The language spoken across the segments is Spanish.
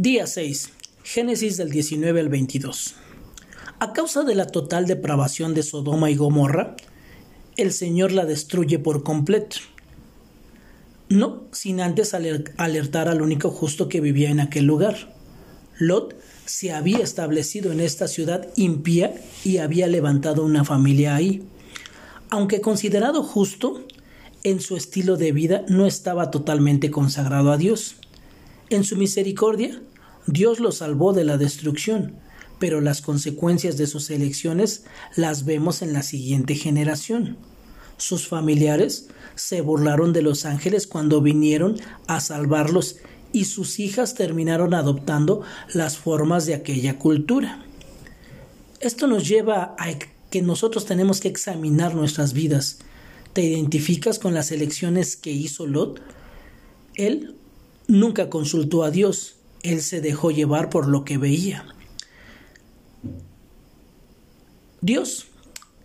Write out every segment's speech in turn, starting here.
Día 6. Génesis del 19 al 22. A causa de la total depravación de Sodoma y Gomorra, el Señor la destruye por completo. No sin antes alertar al único justo que vivía en aquel lugar. Lot se había establecido en esta ciudad impía y había levantado una familia ahí. Aunque considerado justo, en su estilo de vida no estaba totalmente consagrado a Dios. En su misericordia, Dios lo salvó de la destrucción, pero las consecuencias de sus elecciones las vemos en la siguiente generación. Sus familiares se burlaron de los ángeles cuando vinieron a salvarlos y sus hijas terminaron adoptando las formas de aquella cultura. Esto nos lleva a que nosotros tenemos que examinar nuestras vidas. ¿Te identificas con las elecciones que hizo Lot? Él nunca consultó a Dios, él se dejó llevar por lo que veía. Dios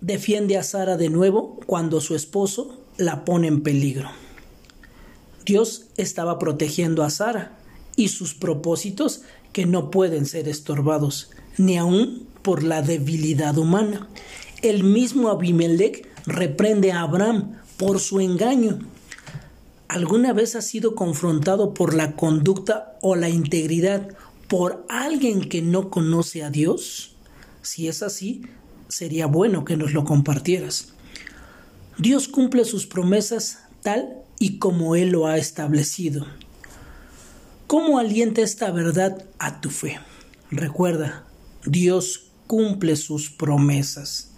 defiende a Sara de nuevo cuando su esposo la pone en peligro. Dios estaba protegiendo a Sara y sus propósitos que no pueden ser estorbados, ni aun por la debilidad humana. El mismo Abimelech reprende a Abraham por su engaño. ¿Alguna vez has sido confrontado por la conducta o la integridad por alguien que no conoce a Dios? Si es así, sería bueno que nos lo compartieras. Dios cumple sus promesas tal y como Él lo ha establecido. ¿Cómo alienta esta verdad a tu fe? Recuerda, Dios cumple sus promesas.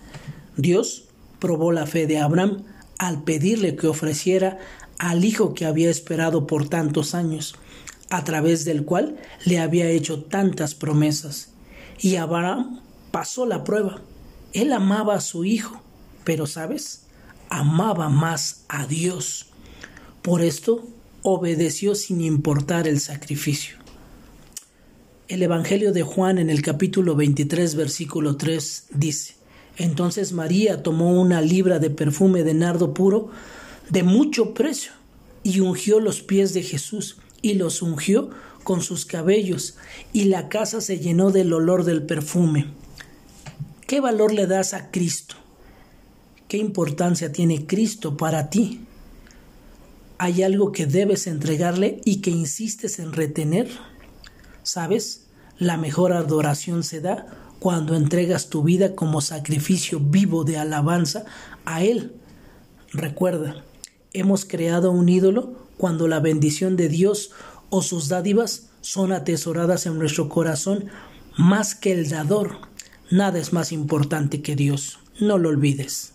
Dios probó la fe de Abraham al pedirle que ofreciera al hijo que había esperado por tantos años, a través del cual le había hecho tantas promesas. Y Abraham pasó la prueba. Él amaba a su hijo, pero sabes, amaba más a Dios. Por esto obedeció sin importar el sacrificio. El Evangelio de Juan en el capítulo 23 versículo 3 dice, Entonces María tomó una libra de perfume de nardo puro de mucho precio y ungió los pies de Jesús y los ungió con sus cabellos y la casa se llenó del olor del perfume. ¿Qué valor le das a Cristo? ¿Qué importancia tiene Cristo para ti? ¿Hay algo que debes entregarle y que insistes en retener? ¿Sabes? La mejor adoración se da cuando entregas tu vida como sacrificio vivo de alabanza a Él. Recuerda, hemos creado un ídolo cuando la bendición de Dios o sus dádivas son atesoradas en nuestro corazón más que el dador. Nada es más importante que Dios. No lo olvides.